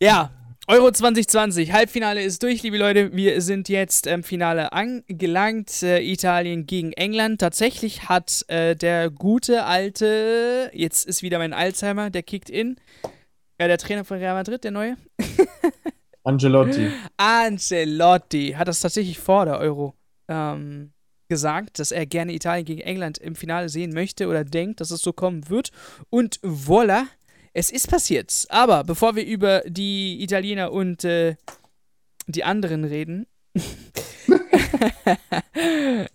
Ja, Euro 2020, Halbfinale ist durch, liebe Leute. Wir sind jetzt im Finale angelangt. Äh, Italien gegen England. Tatsächlich hat äh, der gute alte, jetzt ist wieder mein Alzheimer, der kickt in. Ja, der Trainer von Real Madrid, der neue. Angelotti. Angelotti hat das tatsächlich vor der Euro ähm, gesagt, dass er gerne Italien gegen England im Finale sehen möchte oder denkt, dass es so kommen wird. Und voila, es ist passiert. Aber bevor wir über die Italiener und äh, die anderen reden,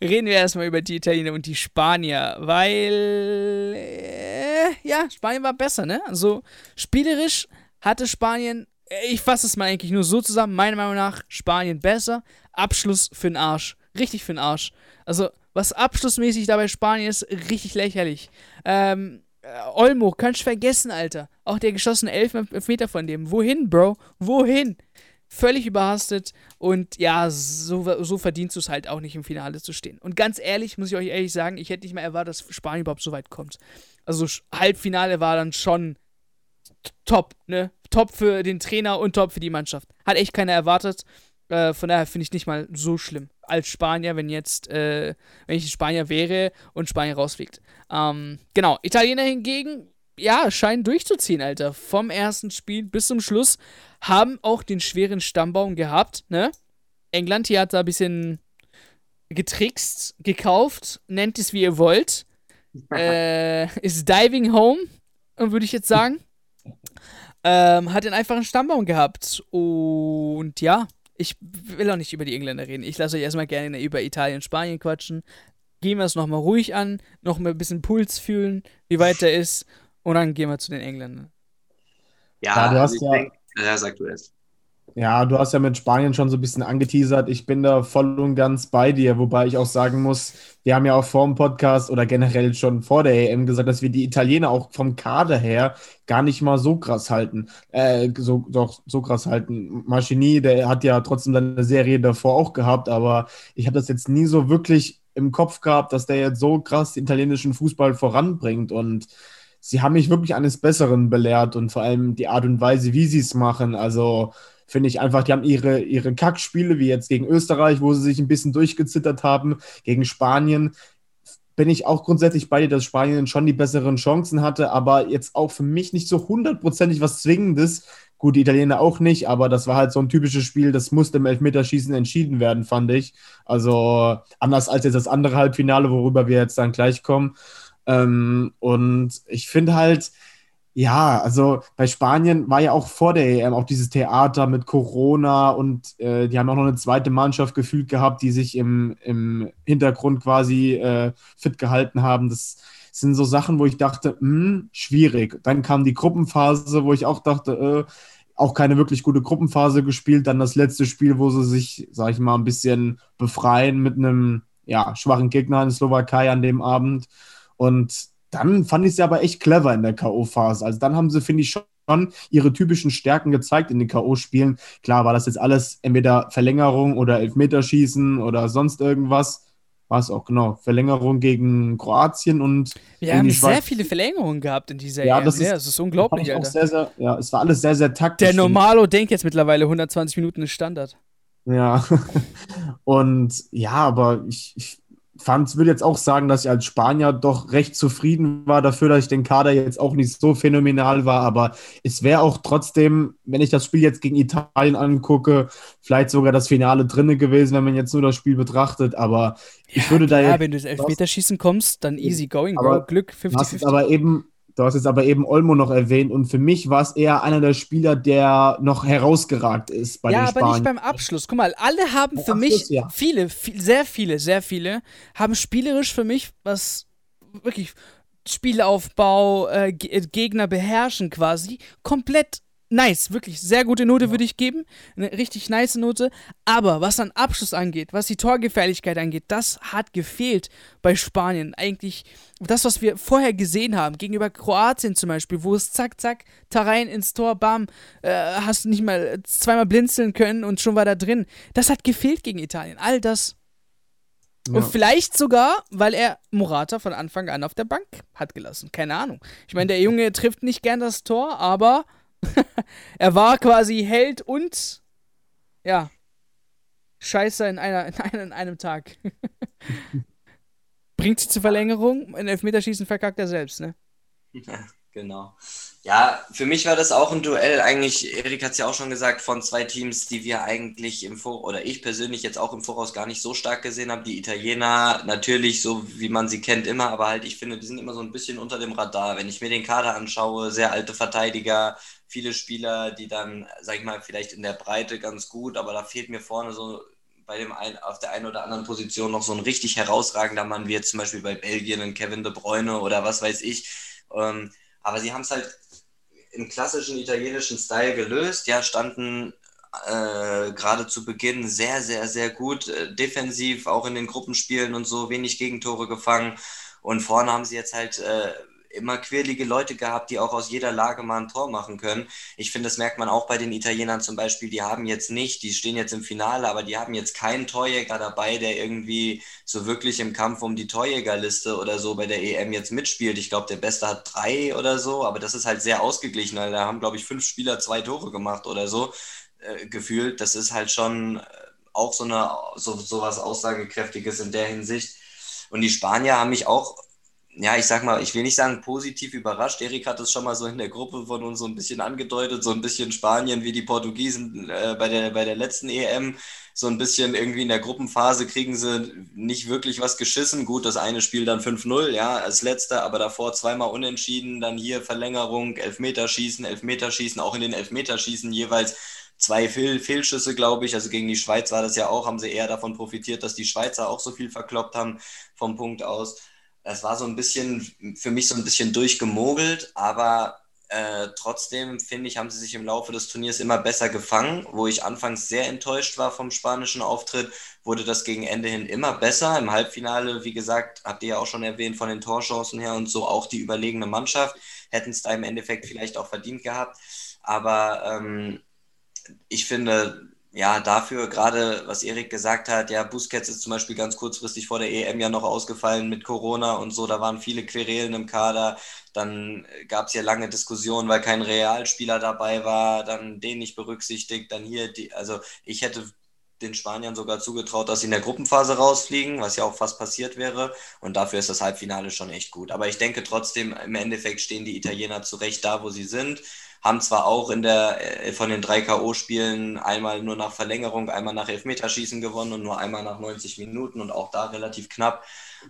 reden wir erstmal über die Italiener und die Spanier, weil äh, ja, Spanien war besser, ne? Also spielerisch hatte Spanien, ich fasse es mal eigentlich nur so zusammen, meiner Meinung nach Spanien besser, Abschluss für den Arsch, richtig für den Arsch. Also was abschlussmäßig dabei Spanien ist, richtig lächerlich. Ähm, äh, Olmo, kannst du vergessen, Alter. Auch der geschossene Elfmeter von dem. Wohin, Bro? Wohin? Völlig überhastet und ja, so, so verdienst du es halt auch nicht im Finale zu stehen. Und ganz ehrlich, muss ich euch ehrlich sagen, ich hätte nicht mal erwartet, dass Spanien überhaupt so weit kommt. Also Halbfinale war dann schon top, ne? Top für den Trainer und top für die Mannschaft. Hat echt keiner erwartet. Äh, von daher finde ich nicht mal so schlimm als Spanier, wenn jetzt, äh, wenn ich Spanier wäre und Spanien rausfliegt. Ähm, genau, Italiener hingegen, ja, scheinen durchzuziehen, Alter. Vom ersten Spiel bis zum Schluss haben auch den schweren Stammbaum gehabt, ne? England hier hat da ein bisschen getrickst, gekauft, nennt es wie ihr wollt. äh, ist Diving Home, würde ich jetzt sagen. Ähm, hat den einfachen Stammbaum gehabt. Und ja, ich will auch nicht über die Engländer reden. Ich lasse euch erstmal gerne über Italien, Spanien quatschen. Gehen wir es nochmal ruhig an, nochmal ein bisschen Puls fühlen, wie weit der ist. Und dann gehen wir zu den Engländern. Ja, ja du hast also ja, denk, ja, sag du es. Ja, du hast ja mit Spanien schon so ein bisschen angeteasert. Ich bin da voll und ganz bei dir, wobei ich auch sagen muss, wir haben ja auch vor dem Podcast oder generell schon vor der EM gesagt, dass wir die Italiener auch vom Kader her gar nicht mal so krass halten. Äh, so, doch, so krass halten. Maschini, der hat ja trotzdem seine Serie davor auch gehabt, aber ich habe das jetzt nie so wirklich im Kopf gehabt, dass der jetzt so krass den italienischen Fußball voranbringt und sie haben mich wirklich eines Besseren belehrt und vor allem die Art und Weise, wie sie es machen. Also finde ich einfach, die haben ihre, ihre Kackspiele, wie jetzt gegen Österreich, wo sie sich ein bisschen durchgezittert haben, gegen Spanien. Bin ich auch grundsätzlich bei dir, dass Spanien schon die besseren Chancen hatte, aber jetzt auch für mich nicht so hundertprozentig was Zwingendes. Gut, die Italiener auch nicht, aber das war halt so ein typisches Spiel, das musste im Elfmeterschießen entschieden werden, fand ich. Also anders als jetzt das andere Halbfinale, worüber wir jetzt dann gleich kommen. Ähm, und ich finde halt, ja, also bei Spanien war ja auch vor der EM auch dieses Theater mit Corona und äh, die haben auch noch eine zweite Mannschaft gefühlt gehabt, die sich im, im Hintergrund quasi äh, fit gehalten haben. Das sind so Sachen, wo ich dachte, mh, hm, schwierig. Dann kam die Gruppenphase, wo ich auch dachte, äh, auch keine wirklich gute Gruppenphase gespielt. Dann das letzte Spiel, wo sie sich, sag ich mal, ein bisschen befreien mit einem ja, schwachen Gegner in Slowakei an dem Abend. Und dann fand ich sie aber echt clever in der K.O.-Phase. Also dann haben sie, finde ich, schon ihre typischen Stärken gezeigt in den K.O.-Spielen. Klar war das jetzt alles entweder Verlängerung oder Elfmeterschießen oder sonst irgendwas. War es auch, genau. Verlängerung gegen Kroatien und. Wir haben sehr viele Verlängerungen gehabt in dieser ja, das ist, ja, das ist unglaublich, Alter. Sehr, sehr, ja, es war alles sehr, sehr taktisch. Der Normalo denkt jetzt mittlerweile 120 Minuten ist Standard. Ja. und ja, aber ich, ich fand, würde jetzt auch sagen, dass ich als Spanier doch recht zufrieden war dafür, dass ich den Kader jetzt auch nicht so phänomenal war. Aber es wäre auch trotzdem, wenn ich das Spiel jetzt gegen Italien angucke, vielleicht sogar das Finale drinne gewesen, wenn man jetzt nur das Spiel betrachtet. Aber ich ja, würde klar, da jetzt. Wenn du das Elfmeterschießen kommst, dann easy going, Bro. Glück 50-50. Aber eben Du hast jetzt aber eben Olmo noch erwähnt und für mich war es eher einer der Spieler, der noch herausgeragt ist bei ja, den Spaniern. Ja, aber nicht beim Abschluss. Guck mal, alle haben beim für Abschluss, mich, ja. viele, viel, sehr viele, sehr viele, haben spielerisch für mich was wirklich Spielaufbau, äh, Gegner beherrschen quasi, komplett nice, wirklich sehr gute Note ja. würde ich geben. Eine richtig nice Note. Aber was dann Abschluss angeht, was die Torgefährlichkeit angeht, das hat gefehlt bei Spanien. Eigentlich das, was wir vorher gesehen haben, gegenüber Kroatien zum Beispiel, wo es zack, zack, Tarein ins Tor, bam, äh, hast nicht mal zweimal blinzeln können und schon war da drin. Das hat gefehlt gegen Italien. All das. Ja. Und vielleicht sogar, weil er Morata von Anfang an auf der Bank hat gelassen. Keine Ahnung. Ich meine, der Junge trifft nicht gern das Tor, aber er war quasi Held und ja, Scheiße in, einer, in, einem, in einem Tag. Bringt sie zur Verlängerung, in Elfmeterschießen verkackt er selbst, ne? Ja, genau. Ja, für mich war das auch ein Duell. Eigentlich, Erik hat es ja auch schon gesagt, von zwei Teams, die wir eigentlich im Voraus, oder ich persönlich jetzt auch im Voraus gar nicht so stark gesehen habe. Die Italiener natürlich, so wie man sie kennt, immer, aber halt, ich finde, die sind immer so ein bisschen unter dem Radar. Wenn ich mir den Kader anschaue, sehr alte Verteidiger, viele Spieler, die dann, sag ich mal, vielleicht in der Breite ganz gut, aber da fehlt mir vorne so bei dem ein, auf der einen oder anderen Position noch so ein richtig herausragender Mann, wie jetzt zum Beispiel bei Belgien ein Kevin de Bruyne oder was weiß ich. Ähm, aber sie haben es halt im klassischen italienischen Style gelöst. Ja, standen äh, gerade zu Beginn sehr, sehr, sehr gut äh, defensiv, auch in den Gruppenspielen und so, wenig Gegentore gefangen. Und vorne haben sie jetzt halt äh, immer quirlige Leute gehabt, die auch aus jeder Lage mal ein Tor machen können. Ich finde, das merkt man auch bei den Italienern zum Beispiel. Die haben jetzt nicht, die stehen jetzt im Finale, aber die haben jetzt keinen Torjäger dabei, der irgendwie so wirklich im Kampf um die Torjägerliste oder so bei der EM jetzt mitspielt. Ich glaube, der Beste hat drei oder so, aber das ist halt sehr ausgeglichen. Weil da haben, glaube ich, fünf Spieler zwei Tore gemacht oder so äh, gefühlt. Das ist halt schon äh, auch so eine so, so was Aussagekräftiges in der Hinsicht. Und die Spanier haben mich auch ja, ich sag mal, ich will nicht sagen positiv überrascht. Erik hat es schon mal so in der Gruppe von uns so ein bisschen angedeutet, so ein bisschen Spanien wie die Portugiesen äh, bei, der, bei der letzten EM. So ein bisschen irgendwie in der Gruppenphase kriegen sie nicht wirklich was geschissen. Gut, das eine Spiel dann 5-0, ja, als letzter, aber davor zweimal unentschieden, dann hier Verlängerung, Elfmeterschießen, Elfmeterschießen, auch in den Elfmeterschießen jeweils zwei Fehl Fehlschüsse, glaube ich. Also gegen die Schweiz war das ja auch, haben sie eher davon profitiert, dass die Schweizer auch so viel verkloppt haben vom Punkt aus. Es war so ein bisschen, für mich so ein bisschen durchgemogelt, aber äh, trotzdem finde ich, haben sie sich im Laufe des Turniers immer besser gefangen. Wo ich anfangs sehr enttäuscht war vom spanischen Auftritt, wurde das gegen Ende hin immer besser. Im Halbfinale, wie gesagt, habt ihr ja auch schon erwähnt, von den Torchancen her und so auch die überlegene Mannschaft. Hätten es da im Endeffekt vielleicht auch verdient gehabt. Aber ähm, ich finde, ja, dafür gerade, was Erik gesagt hat, ja, Busquets ist zum Beispiel ganz kurzfristig vor der EM ja noch ausgefallen mit Corona und so, da waren viele Querelen im Kader, dann gab es ja lange Diskussionen, weil kein Realspieler dabei war, dann den nicht berücksichtigt, dann hier, die, also ich hätte den Spaniern sogar zugetraut, dass sie in der Gruppenphase rausfliegen, was ja auch fast passiert wäre. Und dafür ist das Halbfinale schon echt gut. Aber ich denke trotzdem, im Endeffekt stehen die Italiener zurecht da, wo sie sind haben zwar auch in der, äh, von den drei K.O.-Spielen einmal nur nach Verlängerung, einmal nach Elfmeterschießen gewonnen und nur einmal nach 90 Minuten und auch da relativ knapp.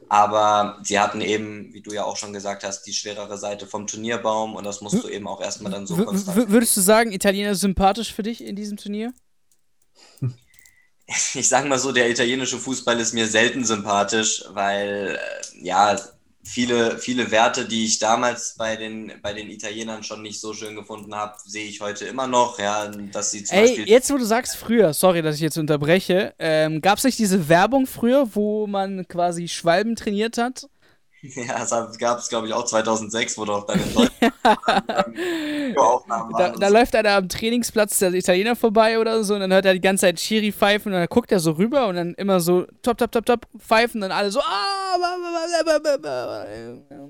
Aber sie hatten eben, wie du ja auch schon gesagt hast, die schwerere Seite vom Turnierbaum und das musst du eben auch erstmal dann so w konstant. Würdest du sagen, Italiener sympathisch für dich in diesem Turnier? Ich sage mal so, der italienische Fußball ist mir selten sympathisch, weil äh, ja, viele, viele Werte, die ich damals bei den, bei den Italienern schon nicht so schön gefunden habe, sehe ich heute immer noch. Ja, dass sie zum Ey, Beispiel jetzt wo du sagst früher, sorry, dass ich jetzt unterbreche, ähm, gab es nicht diese Werbung früher, wo man quasi Schwalben trainiert hat? Ja, das gab es, glaube ich, auch 2006, wo doch Deutschland Aufnahmen da, da läuft einer am Trainingsplatz der Italiener vorbei oder so und dann hört er die ganze Zeit Chiri pfeifen und dann guckt er so rüber und dann immer so top, top, top, top pfeifen und dann alle so ah,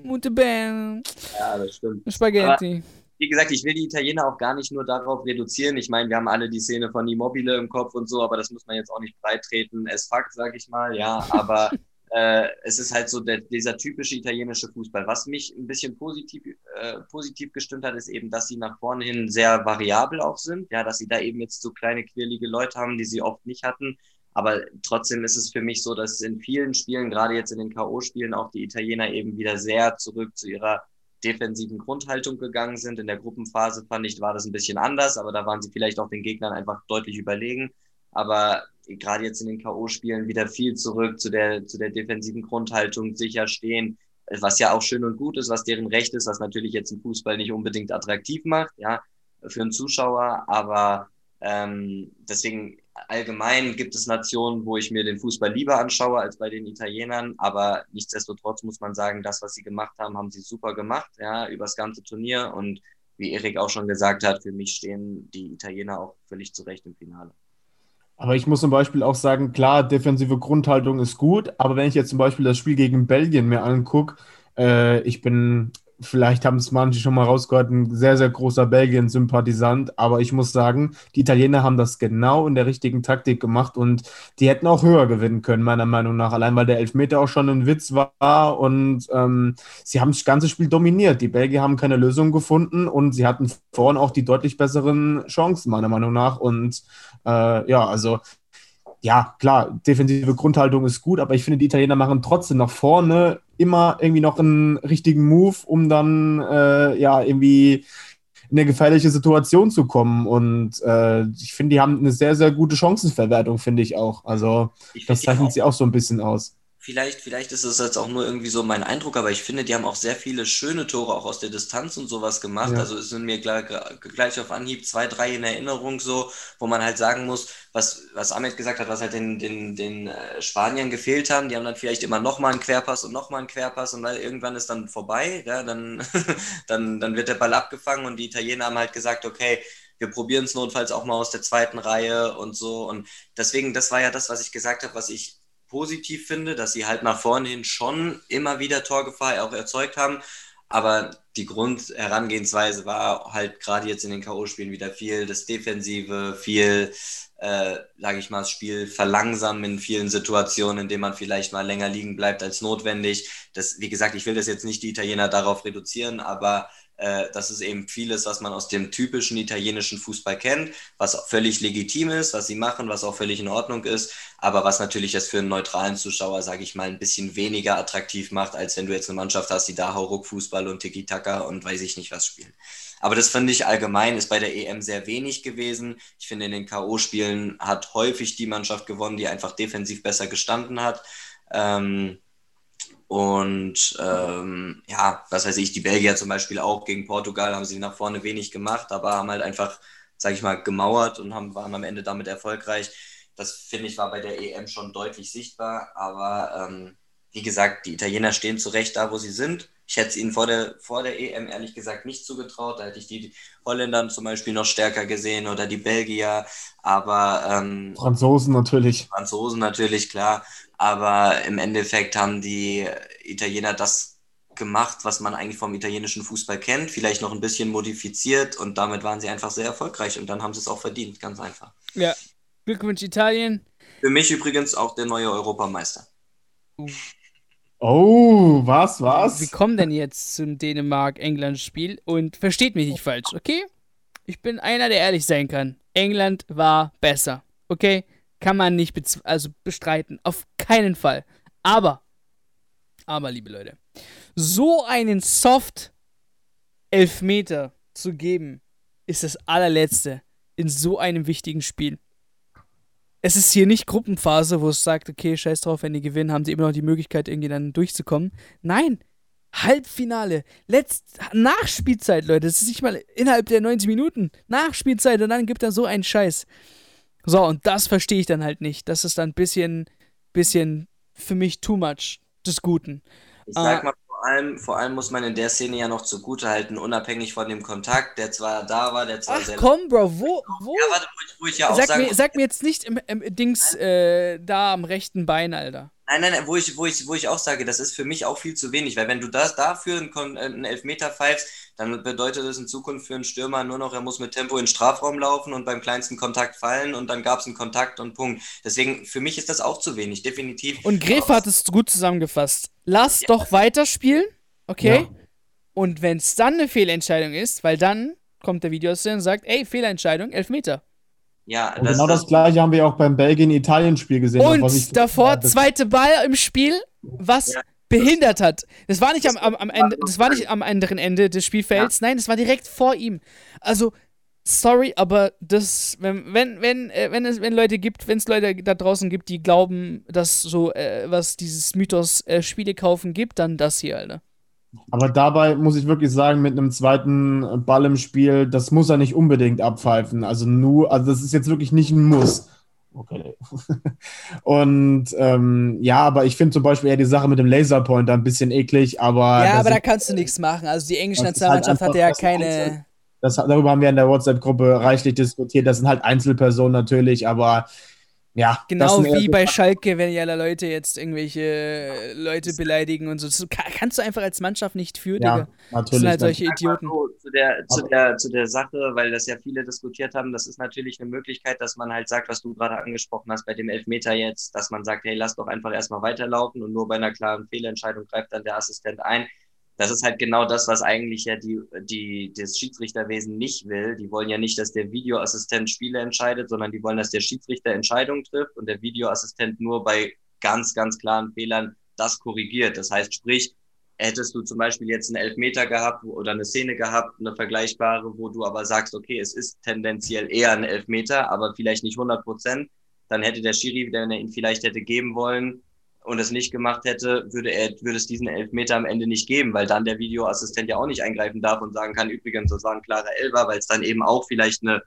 Mute Bam. Ja, das stimmt. Spaghetti. Aber wie gesagt, ich will die Italiener auch gar nicht nur darauf reduzieren. Ich meine, wir haben alle die Szene von Immobile im Kopf und so, aber das muss man jetzt auch nicht breitreten. Es fuck, sag ich mal, ja, aber äh, es ist halt so der, dieser typische italienische Fußball. Was mich ein bisschen positiv, äh, positiv gestimmt hat, ist eben, dass sie nach vorne hin sehr variabel auch sind. Ja, dass sie da eben jetzt so kleine, quirlige Leute haben, die sie oft nicht hatten. Aber trotzdem ist es für mich so, dass in vielen Spielen, gerade jetzt in den K.O.-Spielen, auch die Italiener eben wieder sehr zurück zu ihrer defensiven Grundhaltung gegangen sind. In der Gruppenphase fand ich, war das ein bisschen anders, aber da waren sie vielleicht auch den Gegnern einfach deutlich überlegen. Aber gerade jetzt in den K.O.-Spielen wieder viel zurück zu der, zu der defensiven Grundhaltung, sicher stehen, was ja auch schön und gut ist, was deren Recht ist, was natürlich jetzt im Fußball nicht unbedingt attraktiv macht, ja, für einen Zuschauer, aber ähm, deswegen allgemein gibt es Nationen, wo ich mir den Fußball lieber anschaue als bei den Italienern, aber nichtsdestotrotz muss man sagen, das, was sie gemacht haben, haben sie super gemacht, ja, übers ganze Turnier und wie Erik auch schon gesagt hat, für mich stehen die Italiener auch völlig zurecht im Finale. Aber ich muss zum Beispiel auch sagen, klar, defensive Grundhaltung ist gut, aber wenn ich jetzt zum Beispiel das Spiel gegen Belgien mir angucke, äh, ich bin vielleicht haben es manche schon mal rausgehört, ein sehr, sehr großer Belgien-Sympathisant. Aber ich muss sagen, die Italiener haben das genau in der richtigen Taktik gemacht und die hätten auch höher gewinnen können, meiner Meinung nach. Allein weil der Elfmeter auch schon ein Witz war und ähm, sie haben das ganze Spiel dominiert. Die Belgier haben keine Lösung gefunden und sie hatten vorne auch die deutlich besseren Chancen, meiner Meinung nach. Und äh, ja, also ja, klar, defensive Grundhaltung ist gut, aber ich finde, die Italiener machen trotzdem nach vorne immer irgendwie noch einen richtigen Move, um dann äh, ja irgendwie in eine gefährliche Situation zu kommen. Und äh, ich finde, die haben eine sehr, sehr gute Chancenverwertung, finde ich auch. Also das zeichnet sie auch so ein bisschen aus. Vielleicht, vielleicht ist es jetzt auch nur irgendwie so mein Eindruck, aber ich finde, die haben auch sehr viele schöne Tore auch aus der Distanz und sowas gemacht. Ja. Also es sind mir gleich, gleich auf Anhieb zwei, drei in Erinnerung so, wo man halt sagen muss, was, was Ahmed gesagt hat, was halt den, den, den äh, Spaniern gefehlt haben, die haben dann vielleicht immer nochmal einen Querpass und nochmal einen Querpass und weil irgendwann ist dann vorbei, ja, dann, dann, dann wird der Ball abgefangen und die Italiener haben halt gesagt, okay, wir probieren es notfalls auch mal aus der zweiten Reihe und so. Und deswegen, das war ja das, was ich gesagt habe, was ich positiv finde, dass sie halt nach vorne hin schon immer wieder Torgefahr auch erzeugt haben. Aber die Grundherangehensweise war halt gerade jetzt in den K.O.-Spielen wieder viel das Defensive, viel, äh, sage ich mal, das Spiel verlangsamen in vielen Situationen, in denen man vielleicht mal länger liegen bleibt als notwendig. Das, wie gesagt, ich will das jetzt nicht die Italiener darauf reduzieren, aber äh, das ist eben vieles, was man aus dem typischen italienischen Fußball kennt, was völlig legitim ist, was sie machen, was auch völlig in Ordnung ist, aber was natürlich das für einen neutralen Zuschauer, sage ich mal, ein bisschen weniger attraktiv macht, als wenn du jetzt eine Mannschaft hast, die da Hauruck-Fußball und Tiki-Taka und weiß ich nicht was spielen. Aber das finde ich allgemein, ist bei der EM sehr wenig gewesen. Ich finde, in den K.O.-Spielen hat häufig die Mannschaft gewonnen, die einfach defensiv besser gestanden hat. Ähm, und ähm, ja, was weiß ich, die Belgier zum Beispiel auch gegen Portugal haben sie nach vorne wenig gemacht, aber haben halt einfach, sage ich mal, gemauert und haben, waren am Ende damit erfolgreich. Das finde ich war bei der EM schon deutlich sichtbar, aber ähm, wie gesagt, die Italiener stehen zu Recht da, wo sie sind. Ich hätte es ihnen vor der, vor der EM ehrlich gesagt nicht zugetraut. Da hätte ich die Holländer zum Beispiel noch stärker gesehen oder die Belgier. Aber ähm, Franzosen natürlich. Franzosen natürlich, klar. Aber im Endeffekt haben die Italiener das gemacht, was man eigentlich vom italienischen Fußball kennt, vielleicht noch ein bisschen modifiziert und damit waren sie einfach sehr erfolgreich und dann haben sie es auch verdient, ganz einfach. Ja, Glückwunsch Italien. Für mich übrigens auch der neue Europameister. Uh. Oh, was, was? Wir kommen denn jetzt zum Dänemark-England-Spiel und versteht mich nicht falsch, okay? Ich bin einer, der ehrlich sein kann. England war besser, okay? Kann man nicht also bestreiten. Auf keinen Fall. Aber, aber, liebe Leute, so einen Soft-Elfmeter zu geben, ist das allerletzte in so einem wichtigen Spiel es ist hier nicht Gruppenphase, wo es sagt, okay, scheiß drauf, wenn die gewinnen, haben sie immer noch die Möglichkeit, irgendwie dann durchzukommen. Nein, Halbfinale, letzt Nachspielzeit, Leute. Das ist nicht mal innerhalb der 90 Minuten. Nachspielzeit und dann gibt er so einen Scheiß. So, und das verstehe ich dann halt nicht. Das ist dann ein bisschen, bisschen für mich too much des Guten. Ich sag ah. mal, vor allem, vor allem muss man in der Szene ja noch zugutehalten, unabhängig von dem Kontakt, der zwar da war, der zwar Ach, sehr. komm, Bro, wo? wo? Ja, warte, wo ich, wo ich ja sag auch sagen mir, Sag mir jetzt nicht im, im Dings äh, da am rechten Bein, Alter. Nein, nein, nein, wo ich, wo, ich, wo ich auch sage, das ist für mich auch viel zu wenig, weil wenn du das dafür einen, einen Elfmeter pfeifst, dann bedeutet das in Zukunft für einen Stürmer nur noch, er muss mit Tempo in den Strafraum laufen und beim kleinsten Kontakt fallen und dann gab es einen Kontakt und Punkt. Deswegen, für mich ist das auch zu wenig, definitiv. Und Gref hat es gut zusammengefasst. Lass ja. doch weiterspielen, okay? Ja. Und wenn es dann eine Fehlentscheidung ist, weil dann kommt der Videoassistent und sagt, ey, Fehlentscheidung, Elfmeter. Ja, das, genau das, das, gleiche haben wir auch beim Belgien-Italien-Spiel gesehen. Und was davor zweite Ball im Spiel, was ja. behindert hat. Das war nicht am, am, am Ende, das war nicht am anderen Ende des Spielfelds, ja. nein, das war direkt vor ihm. Also, sorry, aber das, wenn, wenn, wenn, äh, wenn es wenn Leute gibt, wenn es Leute da draußen gibt, die glauben, dass so, äh, was dieses Mythos äh, Spiele kaufen gibt, dann das hier, Alter. Aber dabei muss ich wirklich sagen, mit einem zweiten Ball im Spiel, das muss er nicht unbedingt abpfeifen. Also nur, also das ist jetzt wirklich nicht ein Muss. Okay. Und ähm, ja, aber ich finde zum Beispiel eher die Sache mit dem Laserpointer ein bisschen eklig, aber. Ja, aber da kannst du nichts machen. Also die englische halt Nationalmannschaft halt hatte ja keine. Das, darüber haben wir in der WhatsApp-Gruppe reichlich diskutiert. Das sind halt Einzelpersonen natürlich, aber Ja, genau wie bei Schalke, wenn ja Leute jetzt irgendwelche Leute beleidigen und so. Das kannst du einfach als Mannschaft nicht führen, ja, Natürlich. Das sind halt solche Idioten. So, zu, der, zu, der, zu der Sache, weil das ja viele diskutiert haben, das ist natürlich eine Möglichkeit, dass man halt sagt, was du gerade angesprochen hast bei dem Elfmeter jetzt, dass man sagt, hey, lass doch einfach erstmal weiterlaufen und nur bei einer klaren Fehlentscheidung greift dann der Assistent ein das ist halt genau das, was eigentlich ja die, die, das Schiedsrichterwesen nicht will. Die wollen ja nicht, dass der Videoassistent Spiele entscheidet, sondern die wollen, dass der Schiedsrichter Entscheidungen trifft und der Videoassistent nur bei ganz, ganz klaren Fehlern das korrigiert. Das heißt, sprich, hättest du zum Beispiel jetzt einen Elfmeter gehabt oder eine Szene gehabt, eine vergleichbare, wo du aber sagst, okay, es ist tendenziell eher ein Elfmeter, aber vielleicht nicht 100 Prozent, dann hätte der Schiri, wenn er ihn vielleicht hätte geben wollen, und es nicht gemacht hätte, würde, er, würde es diesen Elfmeter am Ende nicht geben, weil dann der Videoassistent ja auch nicht eingreifen darf und sagen kann, übrigens, das war ein klarer Elfer, weil es dann eben auch vielleicht eine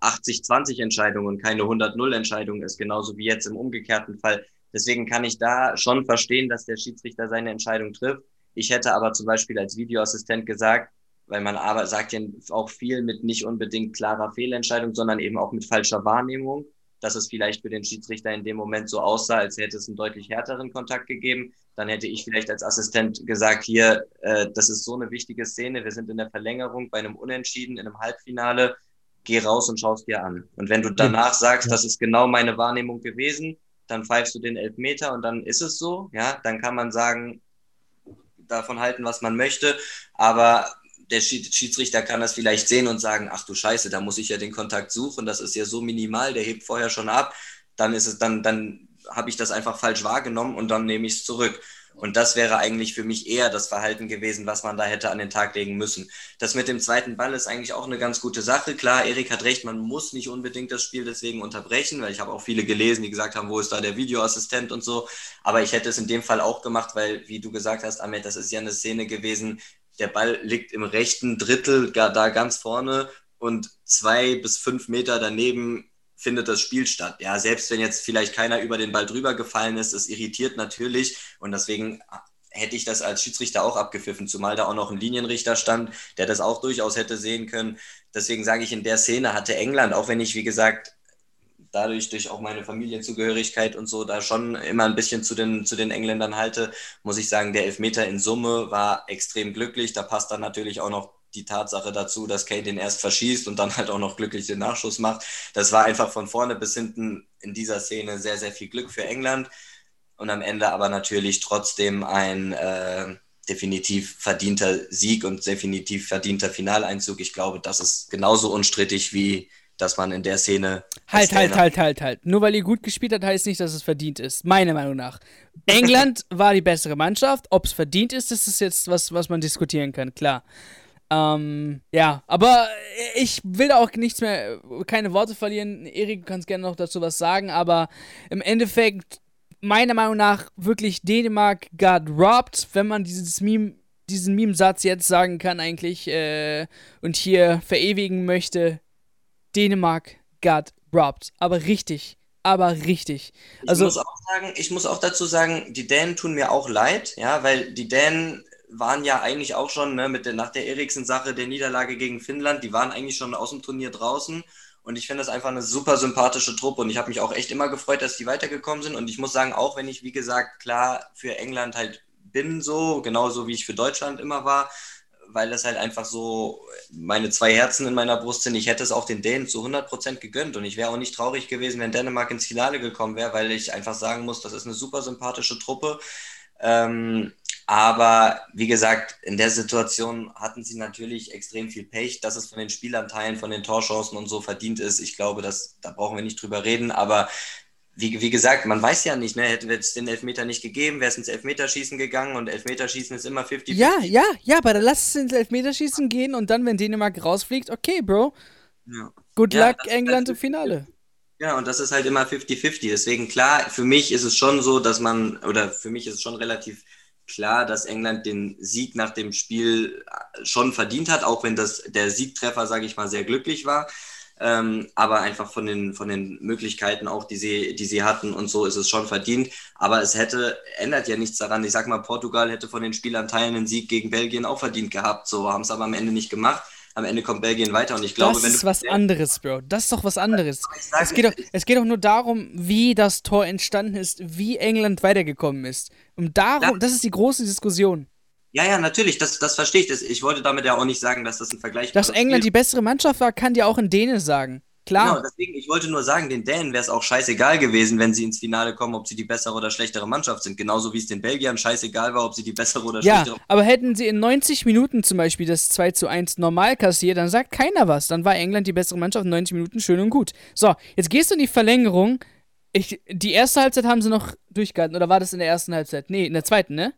80-20 Entscheidung und keine 100-0 Entscheidung ist, genauso wie jetzt im umgekehrten Fall. Deswegen kann ich da schon verstehen, dass der Schiedsrichter seine Entscheidung trifft. Ich hätte aber zum Beispiel als Videoassistent gesagt, weil man aber sagt ja auch viel mit nicht unbedingt klarer Fehlentscheidung, sondern eben auch mit falscher Wahrnehmung dass es vielleicht für den Schiedsrichter in dem Moment so aussah, als hätte es einen deutlich härteren Kontakt gegeben. Dann hätte ich vielleicht als Assistent gesagt, hier, äh, das ist so eine wichtige Szene, wir sind in der Verlängerung bei einem Unentschieden, in einem Halbfinale, geh raus und schaust dir an. Und wenn du danach sagst, das ist genau meine Wahrnehmung gewesen, dann pfeifst du den Elfmeter und dann ist es so, ja, dann kann man sagen, davon halten, was man möchte, aber der Schiedsrichter kann das vielleicht sehen und sagen, ach du Scheiße, da muss ich ja den Kontakt suchen, das ist ja so minimal, der hebt vorher schon ab, dann ist es, dann, dann habe ich das einfach falsch wahrgenommen und dann nehme ich es zurück. Und das wäre eigentlich für mich eher das Verhalten gewesen, was man da hätte an den Tag legen müssen. Das mit dem zweiten Ball ist eigentlich auch eine ganz gute Sache. Klar, Erik hat recht, man muss nicht unbedingt das Spiel deswegen unterbrechen, weil ich habe auch viele gelesen, die gesagt haben, wo ist da der Videoassistent und so. Aber ich hätte es in dem Fall auch gemacht, weil, wie du gesagt hast, Ahmed, das ist ja eine Szene gewesen, der Ball liegt im rechten Drittel da ganz vorne und zwei bis fünf Meter daneben findet das Spiel statt. Ja, selbst wenn jetzt vielleicht keiner über den Ball drüber gefallen ist, es irritiert natürlich und deswegen hätte ich das als Schiedsrichter auch abgepfiffen, zumal da auch noch ein Linienrichter stand, der das auch durchaus hätte sehen können. Deswegen sage ich, in der Szene hatte England, auch wenn ich, wie gesagt, dadurch durch auch meine Familienzugehörigkeit und so da schon immer ein bisschen zu den, zu den Engländern halte, muss ich sagen, der Elfmeter in Summe war extrem glücklich. Da passt dann natürlich auch noch die Tatsache dazu, dass Kane den erst verschießt und dann halt auch noch glücklich den Nachschuss macht. Das war einfach von vorne bis hinten in dieser Szene sehr, sehr viel Glück für England und am Ende aber natürlich trotzdem ein äh, definitiv verdienter Sieg und definitiv verdienter Finaleinzug. Ich glaube, das ist genauso unstrittig wie dass man in der Szene. Halt, halt, halt, halt, halt. Nur weil ihr gut gespielt habt, heißt nicht, dass es verdient ist. Meiner Meinung nach. England war die bessere Mannschaft. Ob es verdient ist, ist es jetzt was, was man diskutieren kann, klar. Ähm, ja, aber ich will auch nichts mehr, keine Worte verlieren. Erik, du kannst gerne noch dazu was sagen, aber im Endeffekt, meiner Meinung nach, wirklich Dänemark got robbed, wenn man dieses Meme, diesen Meme-Satz jetzt sagen kann, eigentlich, äh, und hier verewigen möchte. Dänemark got robbed. Aber richtig. Aber richtig. Also, ich, muss auch sagen, ich muss auch dazu sagen, die Dänen tun mir auch leid, ja, weil die Dänen waren ja eigentlich auch schon ne, mit der, nach der Eriksen-Sache der Niederlage gegen Finnland, die waren eigentlich schon aus dem Turnier draußen. Und ich finde das einfach eine super sympathische Truppe und ich habe mich auch echt immer gefreut, dass die weitergekommen sind. Und ich muss sagen, auch wenn ich, wie gesagt, klar für England halt bin, so, genauso wie ich für Deutschland immer war, weil das halt einfach so meine zwei Herzen in meiner Brust sind. Ich hätte es auch den Dänen zu 100% gegönnt und ich wäre auch nicht traurig gewesen, wenn Dänemark ins Finale gekommen wäre, weil ich einfach sagen muss, das ist eine super sympathische Truppe. Ähm, aber wie gesagt, in der Situation hatten sie natürlich extrem viel Pech, dass es von den Spielanteilen, von den Torchancen und so verdient ist. Ich glaube, dass, da brauchen wir nicht drüber reden, aber wie, wie gesagt, man weiß ja nicht, ne? hätte es den Elfmeter nicht gegeben, wäre es ins Elfmeterschießen gegangen und Elfmeterschießen ist immer 50-50. Ja, ja, ja, aber dann lass es ins Elfmeterschießen gehen und dann, wenn Dänemark rausfliegt, okay, Bro. Ja. Good ja, luck, England halt im Finale. Ja, und das ist halt immer 50-50. Deswegen klar, für mich ist es schon so, dass man, oder für mich ist es schon relativ klar, dass England den Sieg nach dem Spiel schon verdient hat, auch wenn das der Siegtreffer, sage ich mal, sehr glücklich war ähm, aber einfach von den, von den Möglichkeiten auch, die sie, die sie hatten und so ist es schon verdient. Aber es hätte, ändert ja nichts daran. Ich sag mal, Portugal hätte von den Spielern Teilen einen Sieg gegen Belgien auch verdient gehabt, so haben es aber am Ende nicht gemacht. am Ende kommt Belgien weiter und ich glaube, das wenn ist du. was anderes, Bro. Das ist doch was anderes. Sage, Es geht, doch, es geht doch nur darum, wie das Tor entstanden ist, wie England weitergekommen ist. Und darum, Ja. das ist die große Diskussion. Ja, ja, natürlich, das, das verstehe ich. Das, ich wollte damit ja auch nicht sagen, dass das ein Vergleich Dass England die bessere Mannschaft war, kann dir auch ein Däne sagen. Klar. Genau, deswegen, ich wollte nur sagen, den Dänen wäre es auch scheißegal gewesen, wenn sie ins Finale kommen, ob sie die bessere oder schlechtere Mannschaft sind. Genauso wie es den Belgiern scheißegal war, ob sie die bessere oder Ja, schlechtere aber hätten sie in 90 Minuten zum Beispiel das 2 zu 1 normal kassiert, dann sagt keiner was. Dann war England die bessere Mannschaft in 90 Minuten schön und gut. So, jetzt gehst du in die Verlängerung. Ich, die erste Halbzeit haben sie noch durchgehalten, oder war das in der ersten Halbzeit? Nee, in der zweiten, ne?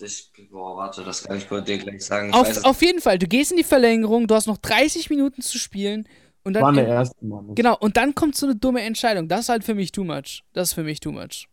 Ich, boah, warte, das kann ich dir gleich sagen. Auf, auf jeden Fall, du gehst in die Verlängerung, du hast noch 30 Minuten zu spielen und dann. War der erste Mann. genau, und dann kommt so eine dumme Entscheidung. Das ist halt für mich too much. Das ist für mich too much.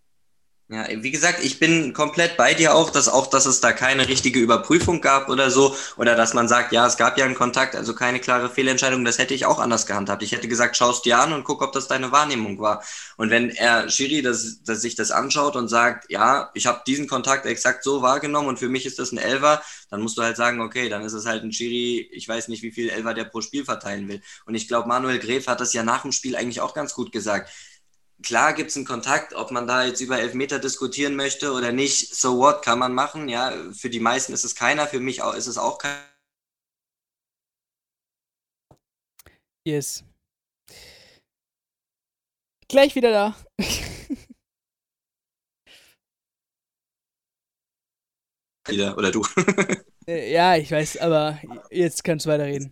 Ja, wie gesagt, ich bin komplett bei dir auch, dass auch, dass es da keine richtige Überprüfung gab oder so, oder dass man sagt, ja, es gab ja einen Kontakt, also keine klare Fehlentscheidung, das hätte ich auch anders gehandhabt. Ich hätte gesagt, schau es dir an und guck, ob das deine Wahrnehmung war. Und wenn er Schiri das, das sich das anschaut und sagt, ja, ich habe diesen Kontakt exakt so wahrgenommen und für mich ist das ein Elfer, dann musst du halt sagen, okay, dann ist es halt ein Schiri, ich weiß nicht, wie viel Elfer der pro Spiel verteilen will. Und ich glaube, Manuel Gref hat das ja nach dem Spiel eigentlich auch ganz gut gesagt klar gibt es einen Kontakt, ob man da jetzt über Elfmeter diskutieren möchte oder nicht, so what, kann man machen. Ja, für die meisten ist es keiner, für mich ist es auch keiner. Yes. Gleich wieder da. Wieder, oder du. Äh, ja, ich weiß, aber jetzt kannst du weiterreden.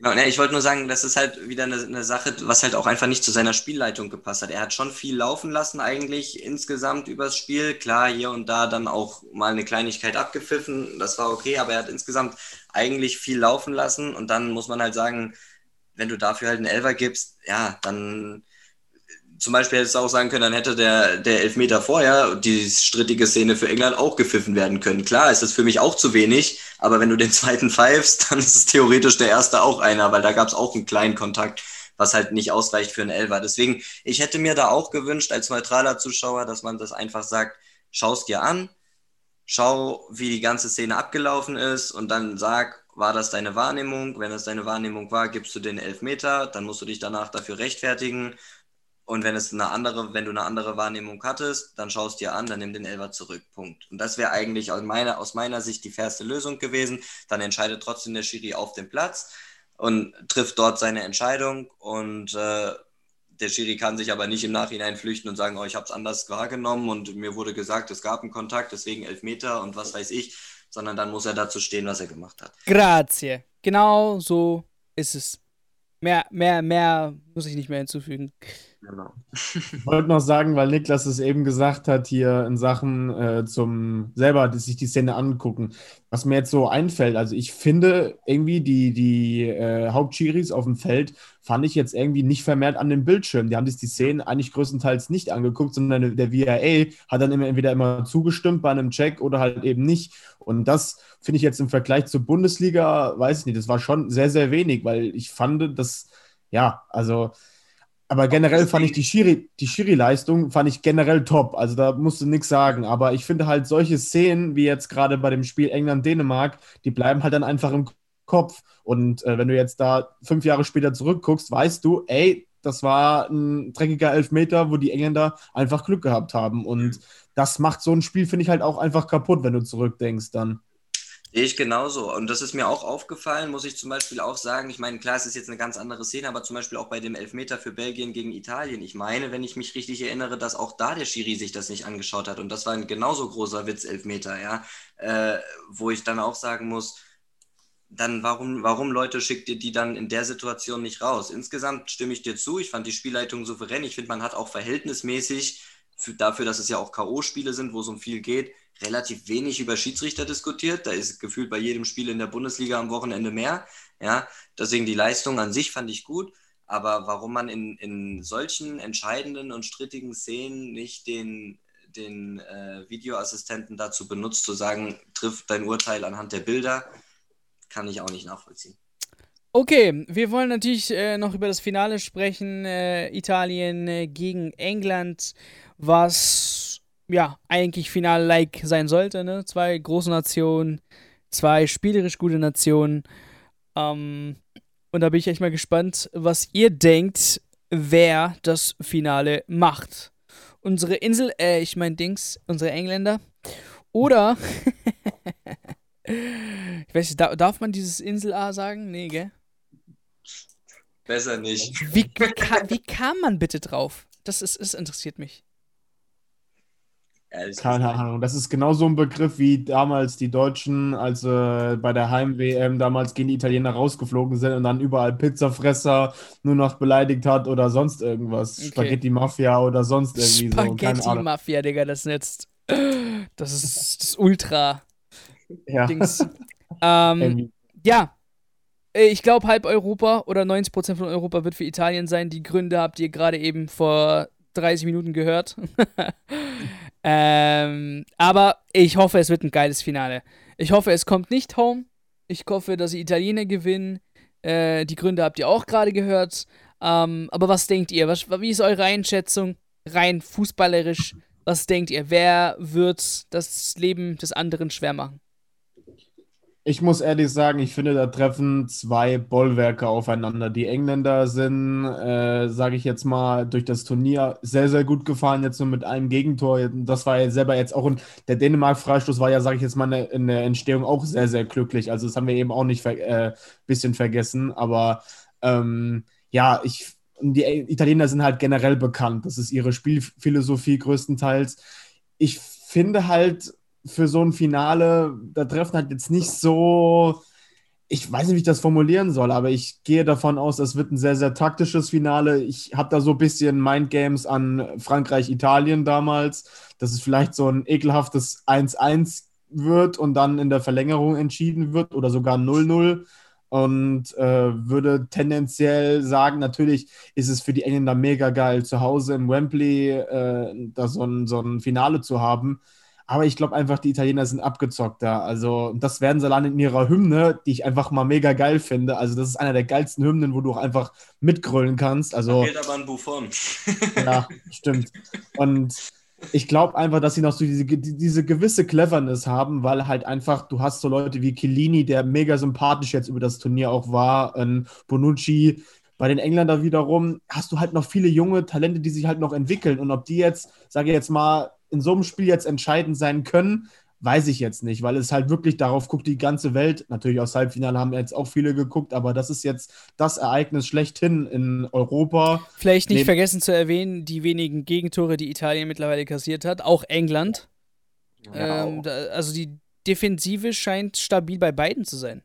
Genau, ne, ich wollte nur sagen, das ist halt wieder eine, eine Sache, was halt auch einfach nicht zu seiner Spielleitung gepasst hat. Er hat schon viel laufen lassen eigentlich insgesamt übers Spiel. Klar, hier und da dann auch mal eine Kleinigkeit abgepfiffen, das war okay, aber er hat insgesamt eigentlich viel laufen lassen und dann muss man halt sagen, wenn du dafür halt einen Elfer gibst, ja, dann zum Beispiel hättest du auch sagen können, dann hätte der, der Elfmeter vorher, die strittige Szene für England, auch gepfiffen werden können. Klar, ist das für mich auch zu wenig, aber wenn du den zweiten pfeifst, dann ist es theoretisch der erste auch einer, weil da gab es auch einen kleinen Kontakt, was halt nicht ausreicht für einen Elfer. Deswegen, ich hätte mir da auch gewünscht, als neutraler Zuschauer, dass man das einfach sagt, schaust dir an, schau, wie die ganze Szene abgelaufen ist und dann sag, war das deine Wahrnehmung? Wenn das deine Wahrnehmung war, gibst du den Elfmeter, dann musst du dich danach dafür rechtfertigen. Und wenn es eine andere, wenn du eine andere Wahrnehmung hattest, dann schaust dir an, dann nimm den Elfer zurück. Punkt. Und das wäre eigentlich aus meiner, aus meiner Sicht die fairste Lösung gewesen. Dann entscheidet trotzdem der Schiri auf dem Platz und trifft dort seine Entscheidung. Und äh, der Schiri kann sich aber nicht im Nachhinein flüchten und sagen, oh, ich habe es anders wahrgenommen und mir wurde gesagt, es gab einen Kontakt, deswegen Elfmeter und was weiß ich, sondern dann muss er dazu stehen, was er gemacht hat. Grazie. Genau so ist es. Mehr, mehr, mehr muss ich nicht mehr hinzufügen. Genau. Ich wollte noch sagen, weil Niklas es eben gesagt hat, hier in Sachen äh, zum selber sich die Szene angucken, was mir jetzt so einfällt. Also ich finde irgendwie die, die äh, Hauptschiris auf dem Feld fand ich jetzt irgendwie nicht vermehrt an dem Bildschirm. Die haben sich die Szenen eigentlich größtenteils nicht angeguckt, sondern der VIA hat dann immer entweder immer zugestimmt bei einem Check oder halt eben nicht. Und das finde ich jetzt im Vergleich zur Bundesliga, weiß ich nicht, das war schon sehr, sehr wenig, weil ich fand, dass, ja, also aber generell fand ich die Schiri, die Schiri-Leistung fand ich generell top. Also da musst du nichts sagen. Aber ich finde halt solche Szenen, wie jetzt gerade bei dem Spiel England-Dänemark, die bleiben halt dann einfach im Kopf. Und äh, wenn du jetzt da fünf Jahre später zurückguckst, weißt du, ey, das war ein dreckiger Elfmeter, wo die Engländer einfach Glück gehabt haben. Und das macht so ein Spiel, finde ich, halt auch einfach kaputt, wenn du zurückdenkst dann. Sehe ich genauso. Und das ist mir auch aufgefallen, muss ich zum Beispiel auch sagen. Ich meine, klar, es ist jetzt eine ganz andere Szene, aber zum Beispiel auch bei dem Elfmeter für Belgien gegen Italien. Ich meine, wenn ich mich richtig erinnere, dass auch da der Schiri sich das nicht angeschaut hat. Und das war ein genauso großer Witz-Elfmeter, ja. Äh, wo ich dann auch sagen muss, dann warum, warum Leute schickt ihr die dann in der Situation nicht raus? Insgesamt stimme ich dir zu. Ich fand die Spielleitung souverän. Ich finde, man hat auch verhältnismäßig für, dafür, dass es ja auch K.O.-Spiele sind, wo es um viel geht, relativ wenig über Schiedsrichter diskutiert. Da ist gefühlt bei jedem Spiel in der Bundesliga am Wochenende mehr. Ja, deswegen die Leistung an sich fand ich gut. Aber warum man in, in solchen entscheidenden und strittigen Szenen nicht den, den äh, Videoassistenten dazu benutzt, zu sagen, trifft dein Urteil anhand der Bilder, kann ich auch nicht nachvollziehen. Okay, wir wollen natürlich äh, noch über das Finale sprechen. Äh, Italien äh, gegen England, was ja eigentlich Finale-like sein sollte. Ne? Zwei große Nationen, zwei spielerisch gute Nationen. Ähm, und da bin ich echt mal gespannt, was ihr denkt, wer das Finale macht. Unsere Insel, äh, ich mein Dings, unsere Engländer. Oder, ich weiß nicht, darf man dieses Insel A sagen? Nee, gell? Besser nicht. Wie, wie, ka wie kam man bitte drauf? Das, ist, das interessiert mich. Keine Ahnung. Das ist genau so ein Begriff wie damals die Deutschen, als äh, bei der Heim-WM damals gegen die Italiener rausgeflogen sind und dann überall Pizzafresser nur noch beleidigt hat oder sonst irgendwas. Okay. Spaghetti-Mafia oder sonst irgendwie Spaghetti so. Spaghetti-Mafia, Digga, das jetzt. Das ist das Ultra. Ja. Dings. ähm, ja. Ich glaube, halb Europa oder 90% von Europa wird für Italien sein. Die Gründe habt ihr gerade eben vor 30 Minuten gehört. ähm, aber ich hoffe, es wird ein geiles Finale. Ich hoffe, es kommt nicht home. Ich hoffe, dass die Italiener gewinnen. Äh, die Gründe habt ihr auch gerade gehört. Ähm, aber was denkt ihr? Was, wie ist eure Einschätzung? Rein fußballerisch. Was denkt ihr? Wer wird das Leben des anderen schwer machen? Ich muss ehrlich sagen, ich finde, da treffen zwei Bollwerke aufeinander. Die Engländer sind, äh, sage ich jetzt mal, durch das Turnier sehr, sehr gut gefahren, jetzt nur mit einem Gegentor. Das war ja selber jetzt auch, ein, der Dänemark-Freistoß war ja, sage ich jetzt mal, in der Entstehung auch sehr, sehr glücklich. Also das haben wir eben auch nicht ein äh, bisschen vergessen. Aber ähm, ja, ich, die Italiener sind halt generell bekannt. Das ist ihre Spielphilosophie größtenteils. Ich finde halt, für so ein Finale, da treffen halt jetzt nicht so, ich weiß nicht, wie ich das formulieren soll, aber ich gehe davon aus, es wird ein sehr, sehr taktisches Finale. Ich habe da so ein bisschen Mindgames an Frankreich-Italien damals, dass es vielleicht so ein ekelhaftes 1-1 wird und dann in der Verlängerung entschieden wird oder sogar 0-0 und äh, würde tendenziell sagen, natürlich ist es für die Engländer mega geil, zu Hause im Wembley äh, da so ein, so ein Finale zu haben. Aber ich glaube einfach, die Italiener sind abgezockter. Also, das werden sie allein in ihrer Hymne, die ich einfach mal mega geil finde. Also, das ist einer der geilsten Hymnen, wo du auch einfach mitgrölen kannst. Also, da geht aber ein Buffon. ja, stimmt. Und ich glaube einfach, dass sie noch so diese, diese gewisse Cleverness haben, weil halt einfach, du hast so Leute wie Chiellini, der mega sympathisch jetzt über das Turnier auch war, ähm, Bonucci, bei den Engländern wiederum hast du halt noch viele junge Talente, die sich halt noch entwickeln. Und ob die jetzt, sage ich jetzt mal, in so einem Spiel jetzt entscheidend sein können, weiß ich jetzt nicht, weil es halt wirklich darauf guckt, die ganze Welt. Natürlich aus Halbfinale haben jetzt auch viele geguckt, aber das ist jetzt das Ereignis schlechthin in Europa. Vielleicht nicht Neben vergessen zu erwähnen, die wenigen Gegentore, die Italien mittlerweile kassiert hat, auch England. Ja, ähm, da, also die Defensive scheint stabil bei beiden zu sein.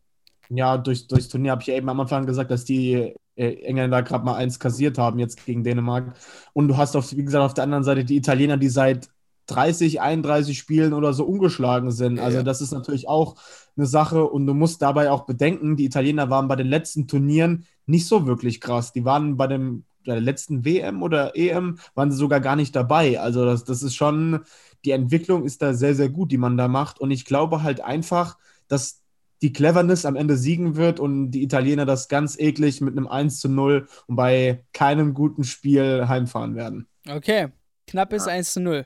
Ja, durch, durchs Turnier habe ich ja eben am Anfang gesagt, dass die äh, Engländer gerade mal eins kassiert haben jetzt gegen Dänemark. Und du hast, auf, wie gesagt, auf der anderen Seite die Italiener, die seit 30, 31 Spielen oder so ungeschlagen sind. Also ja. das ist natürlich auch eine Sache und du musst dabei auch bedenken, die Italiener waren bei den letzten Turnieren nicht so wirklich krass. Die waren bei dem der letzten WM oder EM waren sie sogar gar nicht dabei. Also das, das ist schon, die Entwicklung ist da sehr, sehr gut, die man da macht. Und ich glaube halt einfach, dass die Cleverness am Ende siegen wird und die Italiener das ganz eklig mit einem 1 zu 0 und bei keinem guten Spiel heimfahren werden. Okay, knappes ja. 1 zu 0.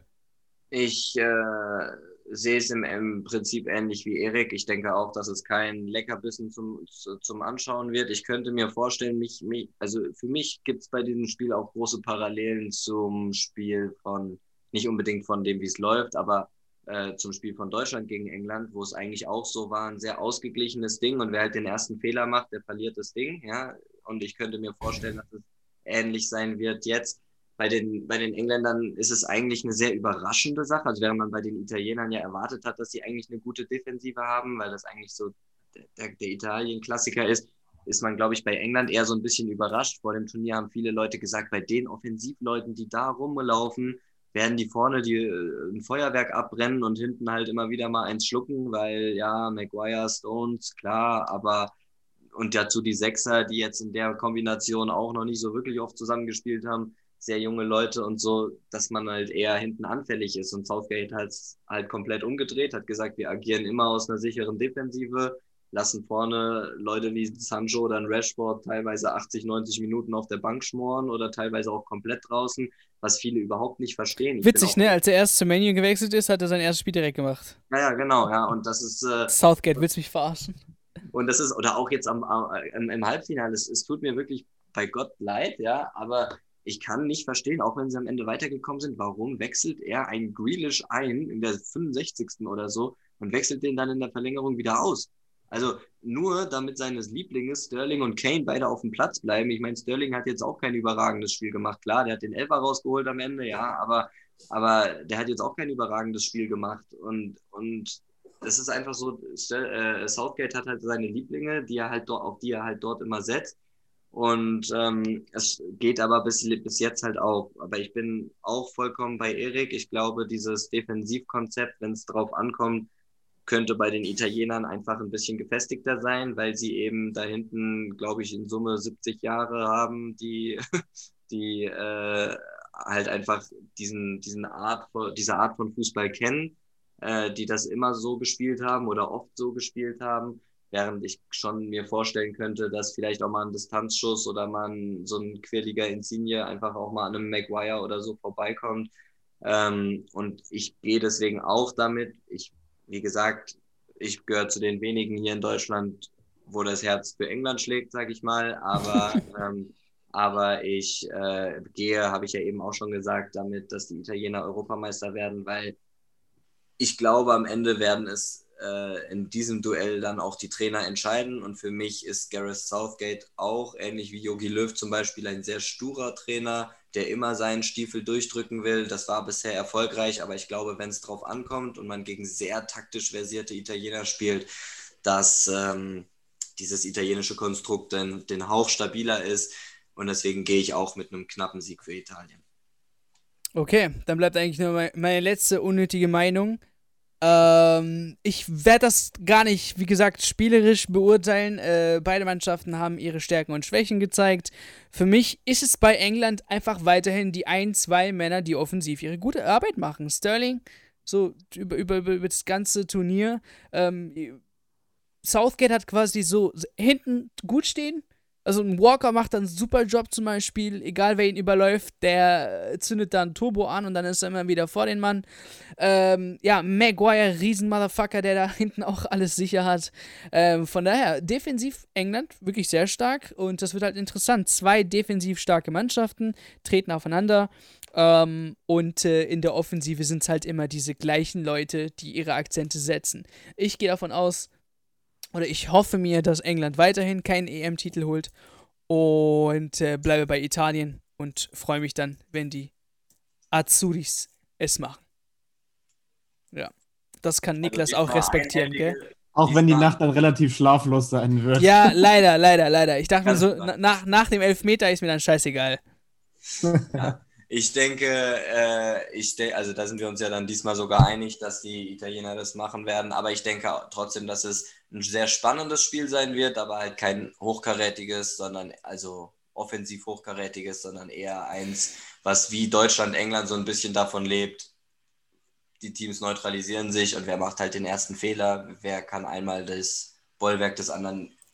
Ich äh, sehe es im, im, Prinzip ähnlich wie Erik. Ich denke auch, dass es kein Leckerbissen zum, zum Anschauen wird. Ich könnte mir vorstellen, mich, mich also für mich gibt es bei diesem Spiel auch große Parallelen zum Spiel von, nicht unbedingt von dem, wie es läuft, aber äh, zum Spiel von Deutschland gegen England, wo es eigentlich auch so war, ein sehr ausgeglichenes Ding und wer halt den ersten Fehler macht, der verliert das Ding, ja. Und ich könnte mir vorstellen, dass es ähnlich sein wird jetzt bei den, bei den Engländern ist es eigentlich eine sehr überraschende Sache. Also während man bei den Italienern ja erwartet hat, dass sie eigentlich eine gute Defensive haben, weil das eigentlich so der, der Italien-Klassiker ist, ist man, glaube ich, bei England eher so ein bisschen überrascht. Vor dem Turnier haben viele Leute gesagt, bei den Offensivleuten, die da rumlaufen, werden die vorne die, äh, ein Feuerwerk abbrennen und hinten halt immer wieder mal eins schlucken, weil ja, Maguire, Stones, klar, aber und dazu die Sechser, die jetzt in der Kombination auch noch nicht so wirklich oft zusammengespielt haben sehr junge Leute und so, dass man halt eher hinten anfällig ist. Und Southgate hat halt komplett umgedreht, hat gesagt, wir agieren immer aus einer sicheren Defensive, lassen vorne Leute wie Sancho oder ein Rashford teilweise 80, 90 Minuten auf der Bank schmoren oder teilweise auch komplett draußen, was viele überhaupt nicht verstehen. Ich Witzig, ne? Als er erst zum Menu gewechselt ist, hat er sein erstes Spiel direkt gemacht. Ja, ja, genau, ja. Und das ist. Äh, Southgate, willst du mich verarschen? Und das ist, oder auch jetzt am, am im Halbfinale, es, es tut mir wirklich bei Gott leid, ja, aber ich kann nicht verstehen, auch wenn sie am Ende weitergekommen sind, warum wechselt er einen Grealish ein in der 65. oder so und wechselt den dann in der Verlängerung wieder aus. Also nur damit seines Lieblings Sterling und Kane beide auf dem Platz bleiben. Ich meine, Sterling hat jetzt auch kein überragendes Spiel gemacht. Klar, der hat den Elfer rausgeholt am Ende, ja, aber, aber der hat jetzt auch kein überragendes Spiel gemacht. Und, und es ist einfach so, äh, Southgate hat halt seine Lieblinge, die er halt auf die er halt dort immer setzt. Und ähm, es geht aber bis, bis jetzt halt auch. Aber ich bin auch vollkommen bei Erik. Ich glaube, dieses Defensivkonzept, wenn es drauf ankommt, könnte bei den Italienern einfach ein bisschen gefestigter sein, weil sie eben da hinten, glaube ich, in Summe 70 Jahre haben, die, die äh, halt einfach diesen, diesen Art, diese Art von Fußball kennen, äh, die das immer so gespielt haben oder oft so gespielt haben. Während ich schon mir vorstellen könnte, dass vielleicht auch mal ein Distanzschuss oder mal ein, so ein quirliger Insigne einfach auch mal an einem Maguire oder so vorbeikommt. Ähm, und ich gehe deswegen auch damit. Ich wie gesagt, ich gehöre zu den wenigen hier in Deutschland, wo das Herz für England schlägt, sage ich mal. Aber, ähm, aber ich äh, gehe, habe ich ja eben auch schon gesagt, damit, dass die Italiener Europameister werden, weil ich glaube, am Ende werden es äh, in diesem Duell dann auch die Trainer entscheiden. Und für mich ist Gareth Southgate auch, ähnlich wie Yogi Löw zum Beispiel, ein sehr sturer Trainer, der immer seinen Stiefel durchdrücken will. Das war bisher erfolgreich, aber ich glaube, wenn es drauf ankommt und man gegen sehr taktisch versierte Italiener spielt, dass ähm, dieses italienische Konstrukt den, den Hauch stabiler ist. Und deswegen gehe ich auch mit einem knappen Sieg für Italien. Okay, dann bleibt eigentlich nur meine letzte unnötige Meinung. Ähm, ich werde das gar nicht, wie gesagt, spielerisch beurteilen. Äh, beide Mannschaften haben ihre Stärken und Schwächen gezeigt. Für mich ist es bei England einfach weiterhin die ein, zwei Männer, die offensiv ihre gute Arbeit machen. Sterling, so über, über, über das ganze Turnier. Ähm, Southgate hat quasi so hinten gut stehen, also ein Walker macht dann einen super Job zum Beispiel, egal wer ihn überläuft, der äh, zündet dann Turbo an und dann ist er immer wieder vor den Mann. Ähm, ja, Maguire, Riesen-Motherfucker, der da hinten auch alles sicher hat. Ähm, von daher, defensiv England wirklich sehr stark und das wird halt interessant. Zwei defensiv starke Mannschaften treten aufeinander. Ähm, und äh, in der Offensive sind es halt immer diese gleichen Leute, die ihre Akzente setzen. Ich gehe davon aus, oder ich hoffe mir, dass England weiterhin keinen EM-Titel holt und äh, bleibe bei Italien und freue mich dann, wenn die Azuris es machen. Ja, das kann also Niklas also auch respektieren, gell? Auch wenn die Nacht dann relativ schlaflos sein wird. Ja, leider, leider, leider. Ich dachte mir so, nach, nach dem Elfmeter ist mir dann scheißegal. Ja. Ich denke, äh, ich de also da sind wir uns ja dann diesmal sogar einig, dass die Italiener das machen werden. Aber ich denke trotzdem, dass es ein sehr spannendes Spiel sein wird, aber halt kein hochkarätiges, sondern also offensiv hochkarätiges, sondern eher eins, was wie Deutschland, England so ein bisschen davon lebt. Die Teams neutralisieren sich und wer macht halt den ersten Fehler? Wer kann einmal das Bollwerk des anderen